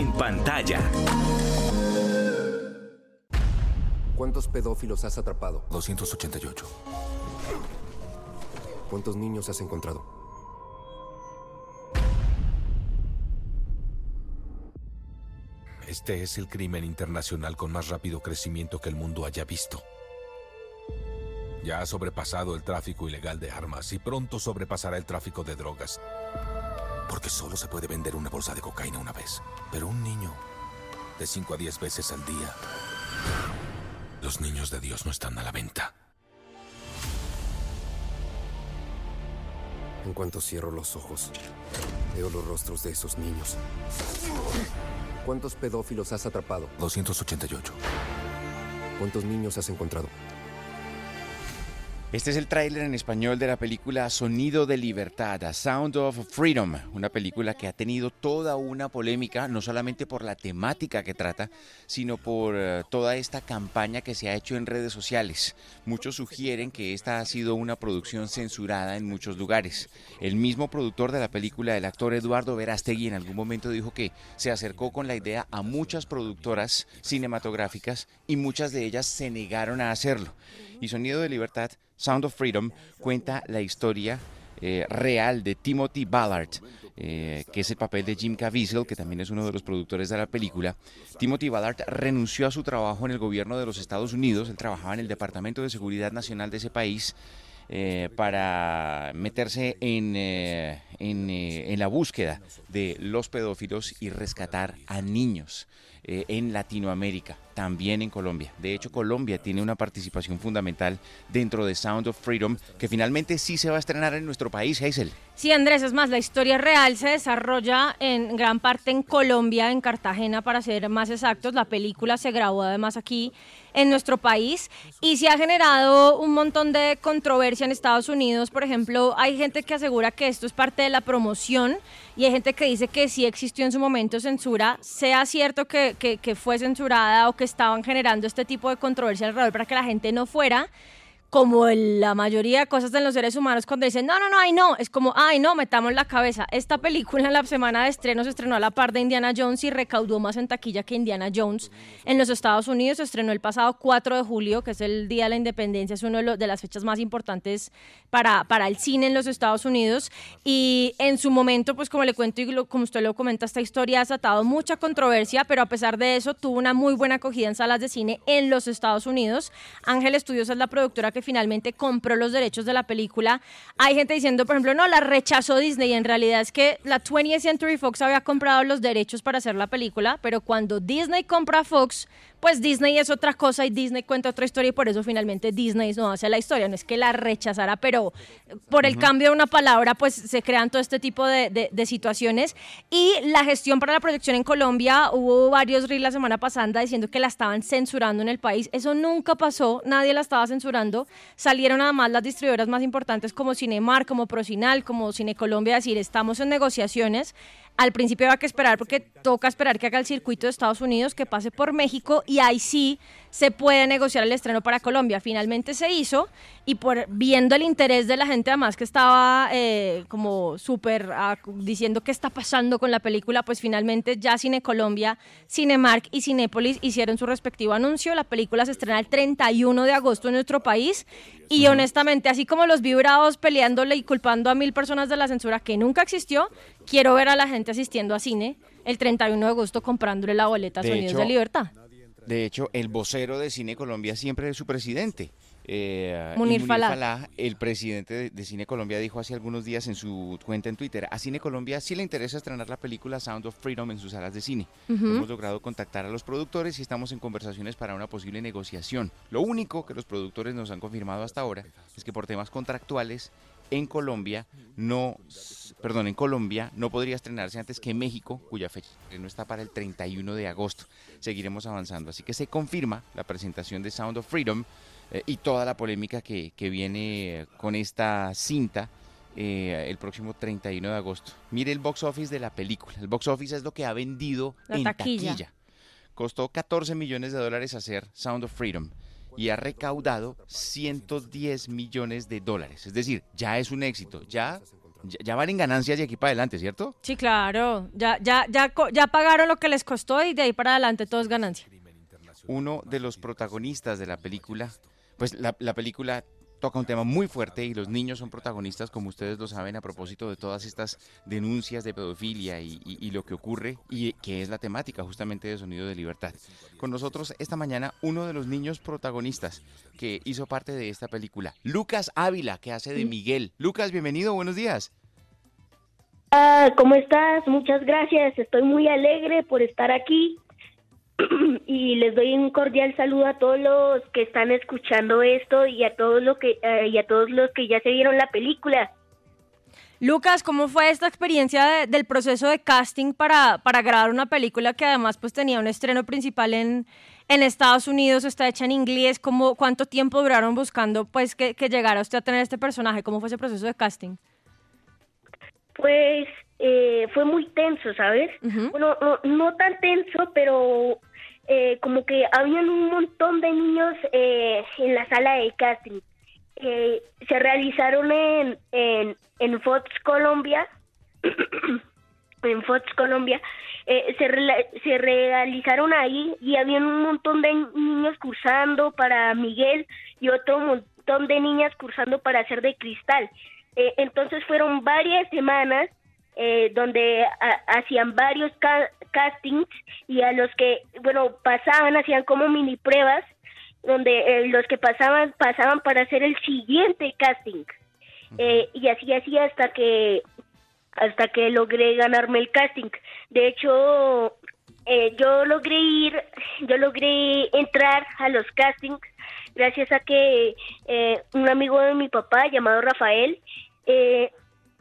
En pantalla. ¿Cuántos pedófilos has atrapado? 288. ¿Cuántos niños has encontrado? Este es el crimen internacional con más rápido crecimiento que el mundo haya visto. Ya ha sobrepasado el tráfico ilegal de armas y pronto sobrepasará el tráfico de drogas. Porque solo se puede vender una bolsa de cocaína una vez. Pero un niño, de 5 a 10 veces al día. Los niños de Dios no están a la venta. En cuanto cierro los ojos, veo los rostros de esos niños. ¿Cuántos pedófilos has atrapado? 288. ¿Cuántos niños has encontrado? Este es el tráiler en español de la película Sonido de Libertad, A Sound of Freedom, una película que ha tenido toda una polémica, no solamente por la temática que trata, sino por eh, toda esta campaña que se ha hecho en redes sociales. Muchos sugieren que esta ha sido una producción censurada en muchos lugares. El mismo productor de la película, el actor Eduardo Verástegui, en algún momento dijo que se acercó con la idea a muchas productoras cinematográficas y muchas de ellas se negaron a hacerlo. Y Sonido de Libertad Sound of Freedom cuenta la historia eh, real de Timothy Ballard, eh, que es el papel de Jim Caviezel, que también es uno de los productores de la película. Timothy Ballard renunció a su trabajo en el gobierno de los Estados Unidos, él trabajaba en el Departamento de Seguridad Nacional de ese país. Eh, para meterse en, en, en la búsqueda de los pedófilos y rescatar a niños en Latinoamérica también en Colombia. De hecho, Colombia tiene una participación fundamental dentro de Sound of Freedom, que finalmente sí se va a estrenar en nuestro país, Hazel. Sí, Andrés, es más, la historia real se desarrolla en gran parte en Colombia, en Cartagena, para ser más exactos. La película se grabó además aquí en nuestro país y se ha generado un montón de controversia en Estados Unidos. Por ejemplo, hay gente que asegura que esto es parte de la promoción y hay gente que dice que sí existió en su momento censura, sea cierto que, que, que fue censurada o que estaban generando este tipo de controversia alrededor para que la gente no fuera como la mayoría de cosas en los seres humanos cuando dicen, no, no, no, ay, no, es como, ay, no, metamos la cabeza. Esta película en la semana de estreno se estrenó a la par de Indiana Jones y recaudó más en taquilla que Indiana Jones en los Estados Unidos. Se estrenó el pasado 4 de julio, que es el Día de la Independencia, es una de, las fechas más importantes para, para el cine en los Estados Unidos. Y en su momento, pues como le cuento y como usted lo comenta, esta historia ha desatado mucha controversia, pero a pesar de eso tuvo una muy buena acogida en salas de cine en los Estados Unidos. Ángel Estudios es la productora que finalmente compró los derechos de la película. Hay gente diciendo, por ejemplo, no, la rechazó Disney. En realidad es que la 20th Century Fox había comprado los derechos para hacer la película, pero cuando Disney compra Fox, pues Disney es otra cosa y Disney cuenta otra historia y por eso finalmente Disney no hace la historia. No es que la rechazara, pero por el cambio de una palabra, pues se crean todo este tipo de, de, situaciones. Y la gestión para la proyección en Colombia, hubo varios reels la semana pasada diciendo que la estaban censurando en el país. Eso nunca pasó, nadie la estaba censurando. Salieron además las distribuidoras más importantes como Cinemar, como Procinal, como Cine Colombia a decir, estamos en negociaciones al principio va que esperar porque toca esperar que haga el circuito de Estados Unidos, que pase por México y ahí sí se puede negociar el estreno para Colombia. Finalmente se hizo y por viendo el interés de la gente además que estaba eh, como súper ah, diciendo qué está pasando con la película, pues finalmente ya Cine Colombia, Cinemark y Cinépolis hicieron su respectivo anuncio. La película se estrena el 31 de agosto en nuestro país y honestamente, así como los vibrados peleándole y culpando a mil personas de la censura que nunca existió, quiero ver a la gente asistiendo a cine el 31 de agosto comprándole la boleta a Sonidos de Libertad. De hecho, el vocero de Cine Colombia siempre es su presidente. Eh, Munir, Falah. el presidente de, Cine Colombia, dijo hace algunos días en su cuenta en Twitter, a Cine Colombia sí le interesa estrenar la película Sound of Freedom en sus salas de cine. Hemos logrado contactar a los productores y estamos en conversaciones para una posible negociación. Lo único que los productores nos han confirmado hasta ahora es que por temas contractuales en Colombia no, perdón, en Colombia no podría estrenarse antes que México, cuya fecha no está para el 31 de agosto. Seguiremos avanzando, así que se confirma la presentación de Sound of Freedom eh, y toda la polémica que, que viene con esta cinta eh, el próximo 31 de agosto. Mire el box office de la película. El box office es lo que ha vendido La en taquilla. taquilla. Costó 14 millones de dólares hacer Sound of Freedom y ha recaudado 110 millones de dólares. Es decir, ya es un éxito. Ya, ya, van en ganancias de aquí para adelante, ¿cierto? Sí, claro. Ya, ya, ya, ya pagaron lo que les costó y de ahí para adelante todo es ganancia. Uno de los protagonistas de la película, pues la, la película toca un tema muy fuerte y los niños son protagonistas, como ustedes lo saben, a propósito de todas estas denuncias de pedofilia y, y- y lo que ocurre y que es la temática justamente de Sonido de Libertad. Con nosotros esta mañana uno de los niños protagonistas que hizo parte de esta película, Lucas Ávila, que hace de Miguel. Lucas, bienvenido, buenos días. Ah, ¿Cómo estás? Muchas gracias. Estoy muy alegre por estar aquí. y les doy un cordial saludo a todos los que están escuchando esto y a todos los que eh, y a todos los que ya se vieron la película. Lucas, ¿cómo fue esta experiencia de- del proceso de casting para, para grabar una película que además pues tenía un estreno principal en, en Estados Unidos, está hecha en inglés? ¿Cómo, ¿Cuánto tiempo duraron buscando pues que, que llegara usted a tener este personaje? ¿Cómo fue ese proceso de casting? Pues eh, fue muy tenso, ¿sabes? Ujú. Bueno, no, no tan tenso, pero eh, como que habían un montón de niños eh, en la sala de casting. Eh, se realizaron en, en, en Fox Colombia, en Fox Colombia, eh, se, rela- se realizaron ahí y habían un montón de niños cursando para Miguel y otro montón de niñas cursando para hacer de cristal. Eh, entonces fueron varias semanas eh, donde ha- hacían varios ca- castings y a los que, bueno, pasaban, hacían como mini pruebas, donde eh, los que pasaban, pasaban para hacer el siguiente casting. Eh, y así, así hasta que, hasta que logré ganarme el casting. De hecho, eh, yo logré ir, yo logré entrar a los castings gracias a que eh, un amigo de mi papá llamado Rafael eh,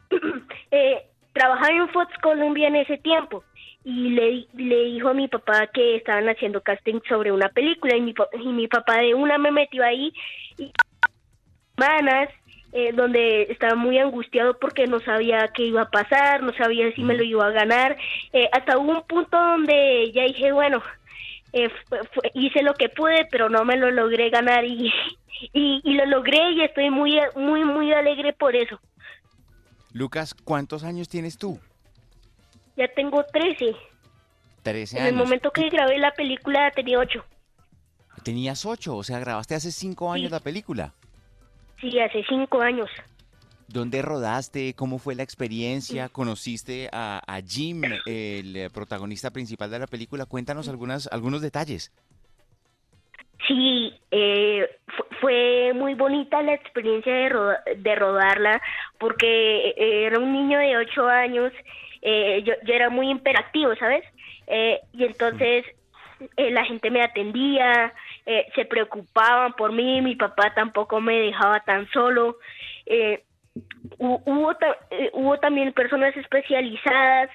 eh, trabajaba en Fox Colombia en ese tiempo y le, le dijo a mi papá que estaban haciendo casting sobre una película y mi, y mi papá de una me metió ahí y semanas eh, donde estaba muy angustiado porque no sabía qué iba a pasar, no sabía si me lo iba a ganar, eh, hasta hubo un punto donde ya dije, bueno, eh, fue- fue- hice lo que pude, pero no me lo logré ganar y, y, y lo logré y estoy muy, muy, muy alegre por eso. Lucas, ¿cuántos años tienes tú? Ya tengo 13. 13 En años. el momento que grabé la película tenía 8. Tenías 8, o sea, grabaste hace 5 años Sí. la película. Sí, hace 5 años. ¿Dónde rodaste? ¿Cómo fue la experiencia? ¿Conociste a, a Jim, el eh, protagonista principal de la película? Cuéntanos algunas, algunos detalles. Sí, eh, fu- fue muy bonita la experiencia de, roda- de rodarla porque eh, era un niño de ocho años, eh, yo, yo era muy imperactivo, ¿sabes? Eh, y entonces eh, la gente me atendía, se preocupaban por mí, mi papá tampoco me dejaba tan solo. Hu- hubo, ta- hubo también personas especializadas,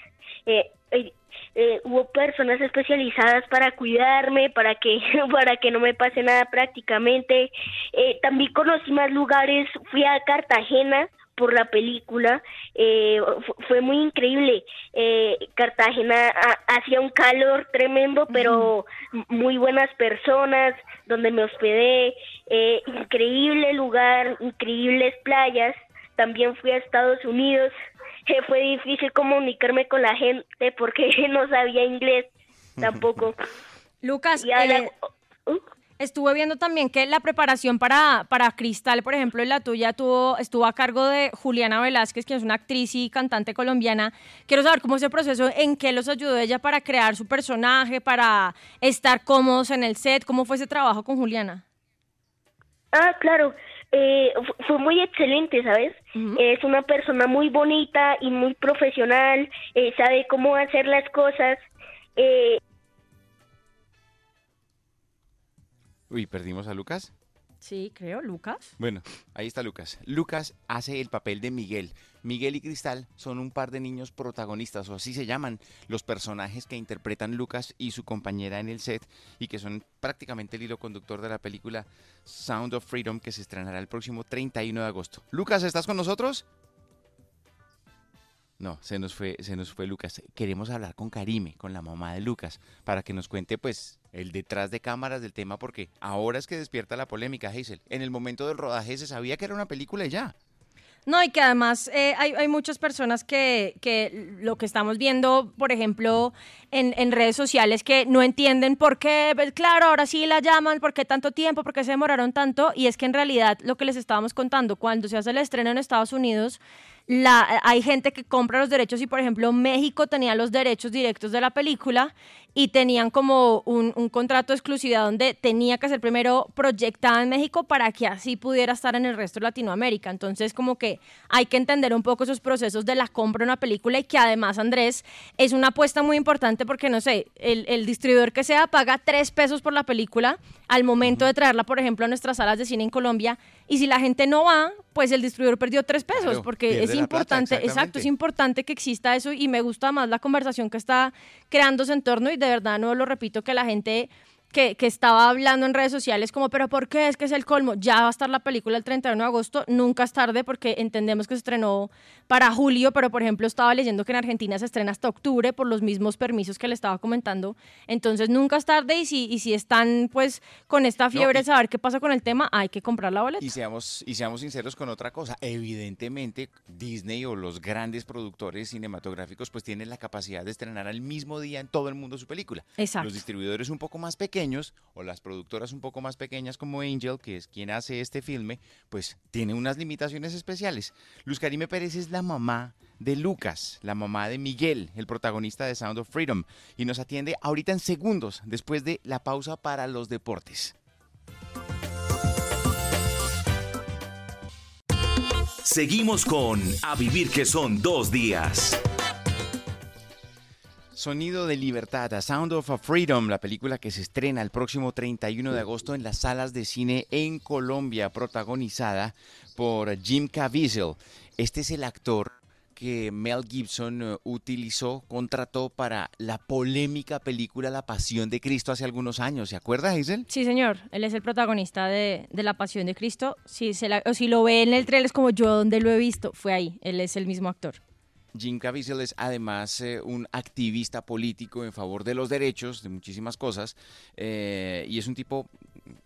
eh, hubo personas especializadas para cuidarme, para que para que no me pase nada prácticamente. Eh, también conocí más lugares, fui a Cartagena por la película, eh, fu- fue muy increíble. Eh, Cartagena ha- hacía un calor tremendo, pero muy buenas personas, donde me hospedé, eh, increíble lugar, increíbles playas. También fui a Estados Unidos. Eh, fue difícil comunicarme con la gente porque no sabía inglés tampoco. Lucas, Y eh, ¿Uh? estuve viendo también que la preparación para, para Cristal, por ejemplo, en la tuya tuvo, estuvo a cargo de Juliana Velázquez, que es una actriz y cantante colombiana. Quiero saber cómo ese proceso, en qué los ayudó ella para crear su personaje, para estar cómodos en el set, cómo fue ese trabajo con Juliana. Ah, claro. Eh, fu- fue muy excelente, ¿sabes? Es una persona muy bonita y muy profesional, eh, sabe cómo hacer las cosas. Eh, Uy, ¿perdimos a Lucas? Sí, creo, Lucas. Bueno, ahí está Lucas. Lucas hace el papel de Miguel. Miguel y Cristal son un par de niños protagonistas, o así se llaman los personajes que interpretan Lucas y su compañera en el set y que son prácticamente el hilo conductor de la película Sound of Freedom que se estrenará el próximo 31 de agosto. Lucas, ¿estás con nosotros? No, se nos fue, se nos fue Lucas. Queremos hablar con Karime, con la mamá de Lucas, para que nos cuente pues el detrás de cámaras del tema, porque ahora es que despierta la polémica, Hazel. En el momento del rodaje se sabía que era una película y ya. No, y que además eh, hay, hay, muchas personas que, que, lo que estamos viendo, por ejemplo, en, en, redes sociales, que no entienden por qué, pues, claro, ahora sí la llaman, por qué tanto tiempo, por qué se demoraron tanto, y es que en realidad lo que les estábamos contando, cuando se hace el estreno en Estados Unidos, la, hay gente que compra los derechos y, por ejemplo, México tenía los derechos directos de la película y tenían como un, un, contrato de exclusividad donde tenía que ser primero proyectada en México para que así pudiera estar en el resto de Latinoamérica. Entonces, como que hay que entender un poco esos procesos de la compra de una película y que además, Andrés, es una apuesta muy importante porque, no sé, el, el distribuidor que sea paga tres pesos por la película al momento de traerla, por ejemplo, a nuestras salas de cine en Colombia y si la gente no va, pues el distribuidor perdió tres pesos, Claro, porque es plata, importante, exacto, es importante que exista eso y me gusta más la conversación que está creándose en torno y de verdad no lo repito que la gente que, que estaba hablando en redes sociales como, pero ¿por qué? Es que es el colmo. Ya va a estar la película el 31 de agosto, nunca es tarde porque entendemos que se estrenó para julio, pero por ejemplo estaba leyendo que en Argentina se estrena hasta octubre por los mismos permisos que le estaba comentando. Entonces nunca es tarde y si, y si están pues con esta fiebre y- de saber qué pasa con el tema, hay que comprar la boleta. Y seamos, y seamos sinceros con otra cosa. Evidentemente, Disney o los grandes productores cinematográficos pues tienen la capacidad de estrenar al mismo día en todo el mundo su película. Exacto. Los distribuidores un poco más pequeños o las productoras un poco más pequeñas como Angel, que es quien hace este filme, pues tiene unas limitaciones especiales. Luz Karime Pérez es la mamá de Lucas, la mamá de Miguel, el protagonista de Sound of Freedom, y nos atiende ahorita en segundos después de la pausa para los deportes. Seguimos con A Vivir que son dos días. Sonido de Libertad, A Sound of a Freedom, la película que se estrena el próximo 31 de agosto en las salas de cine en Colombia, protagonizada por Jim Caviezel. Este es el actor que Mel Gibson eh, utilizó, contrató para la polémica película La Pasión de Cristo hace algunos años. ¿Se acuerda, Hazel? Sí, señor. Él es el protagonista de, La Pasión de Cristo. Si, se la- o si lo ve en el trailer es como yo donde lo he visto, fue ahí. Él es el mismo actor. Jim Caviezel es además eh, un activista político en favor de los derechos, de muchísimas cosas, eh, y es un tipo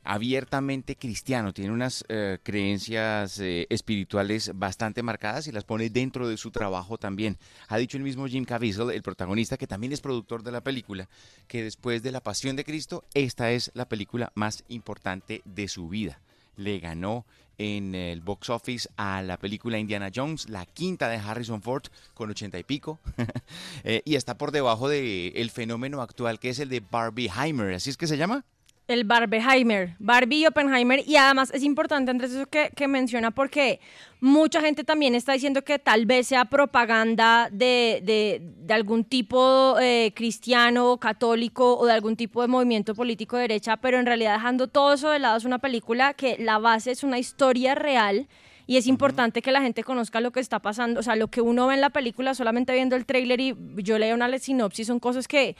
abiertamente cristiano, tiene unas eh, creencias espirituales bastante marcadas y las pone dentro de su trabajo también. Ha dicho el mismo Jim Caviezel, el protagonista, que también es productor de la película, que después de La Pasión de Cristo, esta es la película más importante de su vida. Le ganó en el box office a la película Indiana Jones, la quinta de Harrison Ford con ochenta y pico, Eh, y está por debajo del el fenómeno actual que es el de Barbieheimer, ¿así es que se llama? El Barbenheimer, Barbie y Oppenheimer. Y además es importante, Andrés, eso que, que menciona, porque mucha gente también está diciendo que tal vez sea propaganda de, de- de algún tipo eh, cristiano, católico o de algún tipo de movimiento político de derecha, pero en realidad dejando todo eso de lado es una película que la base es una historia real. Y es importante que la gente conozca lo que está pasando. O sea, lo que uno ve en la película solamente viendo el tráiler y yo leí una sinopsis, son cosas que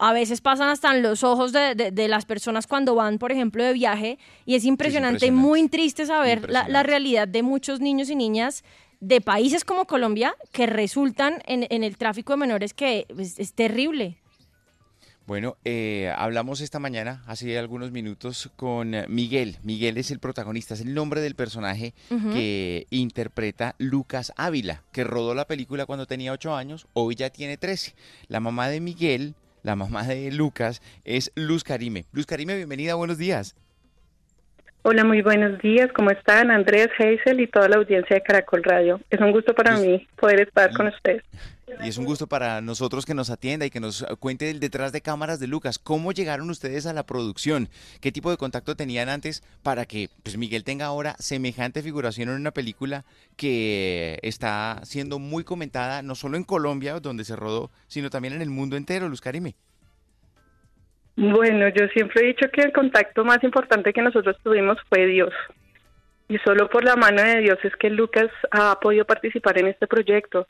a veces pasan hasta en los ojos de, de- de las personas cuando van, por ejemplo, de viaje. Y es impresionante, y impresionante. muy triste saber la, la realidad de muchos niños y niñas de países como Colombia que resultan en, en el tráfico de menores que es, es terrible. Bueno, eh, hablamos esta mañana, hace algunos minutos, con Miguel. Miguel es el protagonista, es el nombre del personaje que interpreta Lucas Ávila, que rodó la película cuando tenía 8 años, hoy ya tiene 13. La mamá de Miguel, la mamá de Lucas, es Luz Karime. Luz Karime, bienvenida, buenos días. Hola, muy buenos días. ¿Cómo están? Andrés, Hazel y toda la audiencia de Caracol Radio. Es un gusto para mí poder estar con ustedes. Y es un gusto para nosotros que nos atienda y que nos cuente el detrás de cámaras de Lucas. ¿Cómo llegaron ustedes a la producción? ¿Qué tipo de contacto tenían antes para que pues, Miguel tenga ahora semejante figuración en una película que está siendo muy comentada no solo en Colombia, donde se rodó, sino también en el mundo entero, Luz Karime? Bueno, yo siempre he dicho que el contacto más importante que nosotros tuvimos fue Dios. Y solo por la mano de Dios es que Lucas ha podido participar en este proyecto.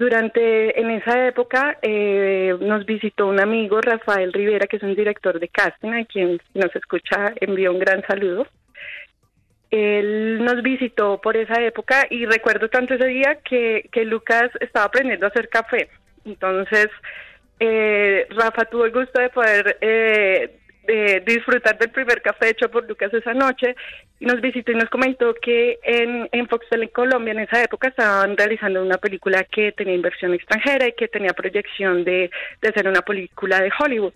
Durante, en esa época, eh, nos visitó un amigo, Rafael Rivera, que es un director de casting, a quien nos escucha envió un gran saludo. Él nos visitó por esa época y recuerdo tanto ese día que, que Lucas estaba aprendiendo a hacer café. Entonces, eh, Rafa tuvo el gusto de poder eh, de disfrutar del primer café hecho por Lucas esa noche y nos visitó y nos comentó que en, en Foxtel en Colombia en esa época estaban realizando una película que tenía inversión extranjera y que tenía proyección de, de hacer una película de Hollywood.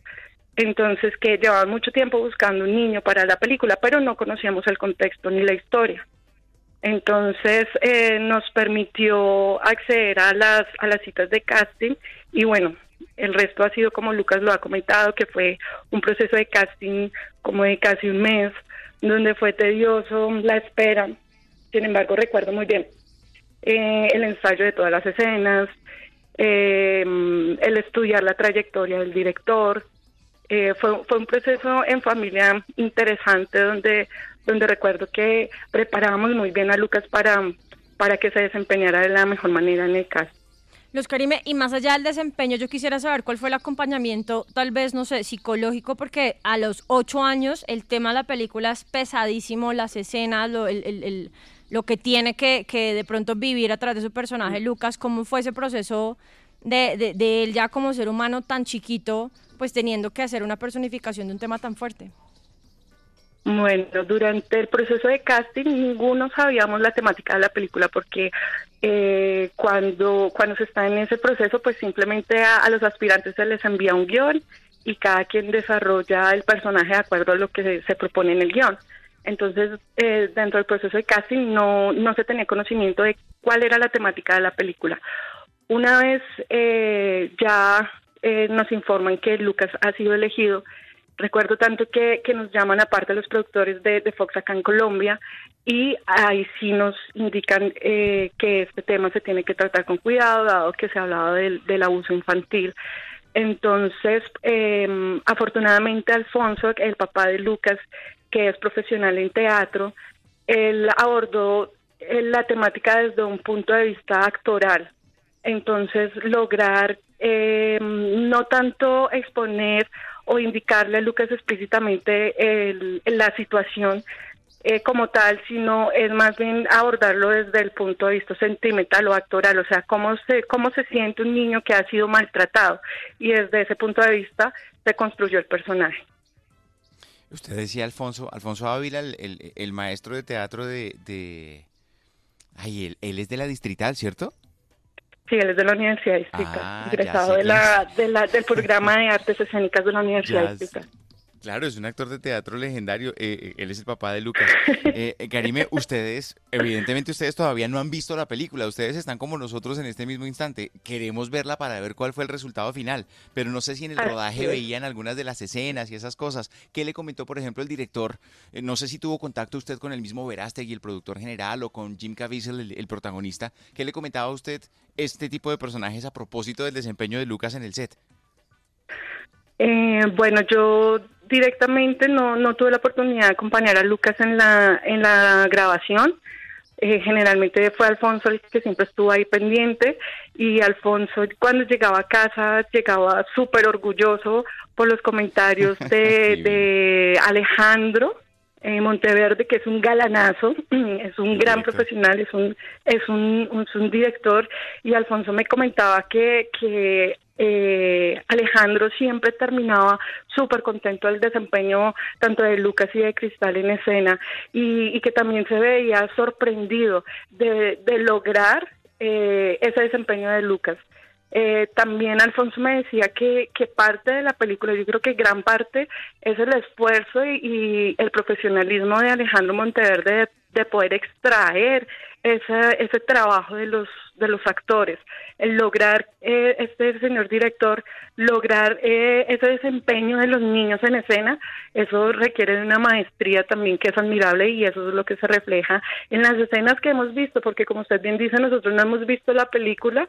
Entonces que llevaban mucho tiempo buscando un niño para la película, pero no conocíamos el contexto ni la historia. Entonces eh, nos permitió acceder a las, a las citas de casting y bueno, el resto ha sido como Lucas lo ha comentado, que fue un proceso de casting como de casi un mes, donde fue tedioso la espera. Sin embargo, recuerdo muy bien eh, el ensayo de todas las escenas, eh, el estudiar la trayectoria del director, eh, fue, un proceso en familia interesante donde, donde recuerdo que preparábamos muy bien a Lucas para, para que se desempeñara de la mejor manera en el caso. Los Karime, y más allá del desempeño, yo quisiera saber cuál fue el acompañamiento, tal vez, no sé, psicológico, porque a los ocho años el tema de la película es pesadísimo, las escenas, lo, el, el, lo que tiene que, que, de pronto vivir a través de su personaje, Lucas, ¿cómo fue ese proceso de, de, de él ya como ser humano tan chiquito? pues teniendo que hacer una personificación de un tema tan fuerte? Bueno, durante el proceso de casting ninguno sabíamos la temática de la película porque eh, cuando, cuando se está en ese proceso pues simplemente a, los aspirantes se les envía un guion y cada quien desarrolla el personaje de acuerdo a lo que se, se propone en el guion. Entonces, eh, dentro del proceso de casting no, no se tenía conocimiento de cuál era la temática de la película. Una vez eh, ya eh, nos informan que Lucas ha sido elegido. Recuerdo tanto que, nos llaman aparte los productores de, de, Fox acá en Colombia y ahí sí nos indican eh, que este tema se tiene que tratar con cuidado, dado que se ha hablado del, del abuso infantil. Entonces, eh, afortunadamente Alfonso, el papá de Lucas, que es profesional en teatro, él abordó eh, la temática desde un punto de vista actoral. Entonces, lograr eh, no tanto exponer o indicarle a Lucas explícitamente el, la situación eh, como tal, sino es más bien abordarlo desde el punto de vista sentimental o actoral, o sea, cómo se, cómo se siente un niño que ha sido maltratado y desde ese punto de vista se construyó el personaje. Usted decía Alfonso, Alfonso Ávila, el, el, maestro de teatro de... de... Ay, él, él es de la distrital, ¿cierto? Sí, él es de la Universidad Distrital, ah, ingresado de la, de la, del programa de artes escénicas de la Universidad Distrital. Claro, es un actor de teatro legendario. Eh, eh, él es el papá de Lucas. Eh, eh, Karime, ustedes, evidentemente ustedes todavía no han visto la película. Ustedes están como nosotros en este mismo instante. Queremos verla para ver cuál fue el resultado final. Pero no sé si en el rodaje veían algunas de las escenas y esas cosas. ¿Qué le comentó, por ejemplo, el director? Eh, no sé si tuvo contacto usted con el mismo Verástegui, el productor general, o con Jim Caviezel, el, el protagonista. ¿Qué le comentaba a usted este tipo de personajes a propósito del desempeño de Lucas en el set? Eh, bueno, yo directamente no, no tuve la oportunidad de acompañar a Lucas en la, en la grabación. Eh, generalmente fue Alfonso el que siempre estuvo ahí pendiente y Alfonso cuando llegaba a casa llegaba súper orgulloso por los comentarios de, de Alejandro eh, Monteverde, que es un galanazo, es un gran profesional, es un, es un, es un director, y Alfonso me comentaba que, que eh, Alejandro siempre terminaba súper contento del desempeño tanto de Lucas y de Cristal en escena, y, y que también se veía sorprendido de, de lograr eh, ese desempeño de Lucas. Eh, también Alfonso me decía que, que parte de la película, yo creo que gran parte es el esfuerzo y, el profesionalismo de Alejandro Monteverde de, de poder extraer ese, ese trabajo de los de los actores, el lograr eh, este señor director lograr eh, ese desempeño de los niños en escena, eso requiere de una maestría también que es admirable y eso es lo que se refleja en las escenas que hemos visto, porque como usted bien dice, nosotros no hemos visto la película,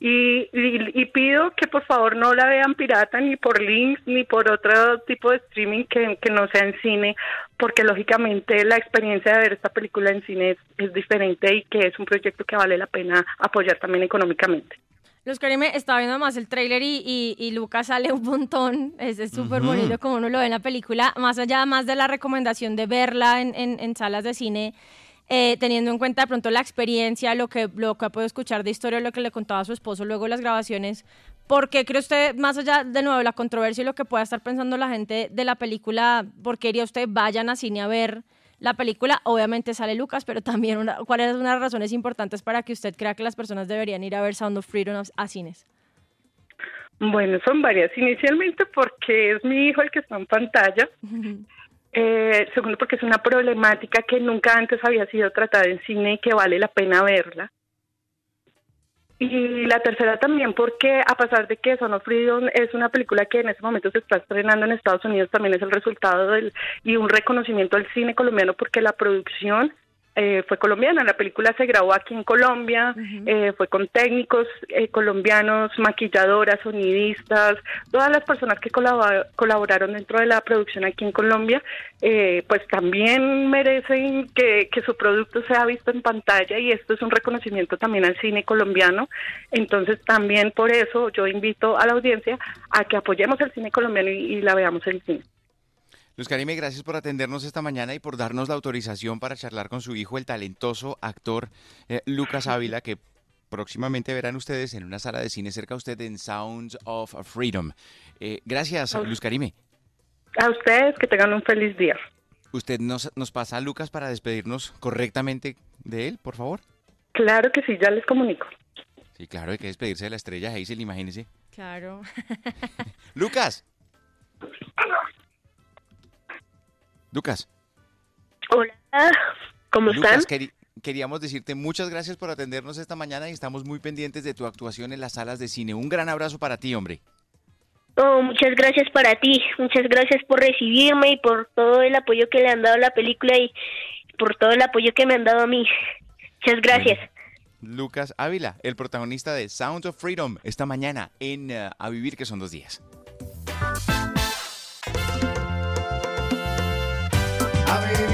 Y, y, y pido que por favor no la vean pirata ni por links ni por otro tipo de streaming que, que no sea en cine, porque lógicamente la experiencia de ver esta película en cine es, es diferente y que es un proyecto que vale la pena apoyar también económicamente. Los Karime, estaba viendo más el tráiler y, y, y Lucas sale un montón. Es es súper bonito como uno lo ve en la película. Más allá más de la recomendación de verla en, en- en salas de cine, eh, teniendo en cuenta de pronto la experiencia, lo que, lo que puedo escuchar de historia, lo que le contaba a su esposo luego las grabaciones. ¿Por qué cree usted, más allá de nuevo de la controversia y lo que pueda estar pensando la gente de la película, por qué iría usted vayan a cine a ver la película? Obviamente sale Lucas, pero también una, cuáles son unas razones importantes para que usted crea que las personas deberían ir a ver Sound of Freedom a cines. Bueno, son varias. Inicialmente porque es mi hijo el que está en pantalla. Eh, segundo, porque es una problemática que nunca antes había sido tratada en cine y que vale la pena verla. Y la tercera también porque a pesar de que Son of Freedom es una película que en este momento se está estrenando en Estados Unidos, también es el resultado del, y un reconocimiento al cine colombiano porque la producción eh, fue colombiana. La película se grabó aquí en Colombia, eh, fue con técnicos eh, colombianos, maquilladoras, sonidistas, todas las personas que colabor- colaboraron dentro de la producción aquí en Colombia, eh, pues también merecen que, que su producto sea visto en pantalla y esto es un reconocimiento también al cine colombiano. Entonces también por eso yo invito a la audiencia a que apoyemos el cine colombiano y, y la veamos en cine. Luz Karime, gracias por atendernos esta mañana y por darnos la autorización para charlar con su hijo, el talentoso actor eh, Lucas Ávila, que próximamente verán ustedes en una sala de cine cerca de usted en Sounds of Freedom. Eh, gracias, Luz Karime. A ustedes que tengan un feliz día. ¿Usted nos, nos pasa a Lucas para despedirnos correctamente de él, por favor? Claro que sí, ya les comunico. Sí, claro, hay que despedirse de la estrella Hazel, imagínese. Claro. Lucas. Lucas. Hola, ¿cómo están? Lucas, queri- queríamos decirte muchas gracias por atendernos esta mañana y estamos muy pendientes de tu actuación en las salas de cine. Un gran abrazo para ti, hombre. Oh, muchas gracias para ti, muchas gracias por recibirme y por todo el apoyo que le han dado a la película y por todo el apoyo que me han dado a mí. Muchas gracias. Lucas Ávila, el protagonista de Sound of Freedom, esta mañana en eh, A Vivir, que son dos días. A vivir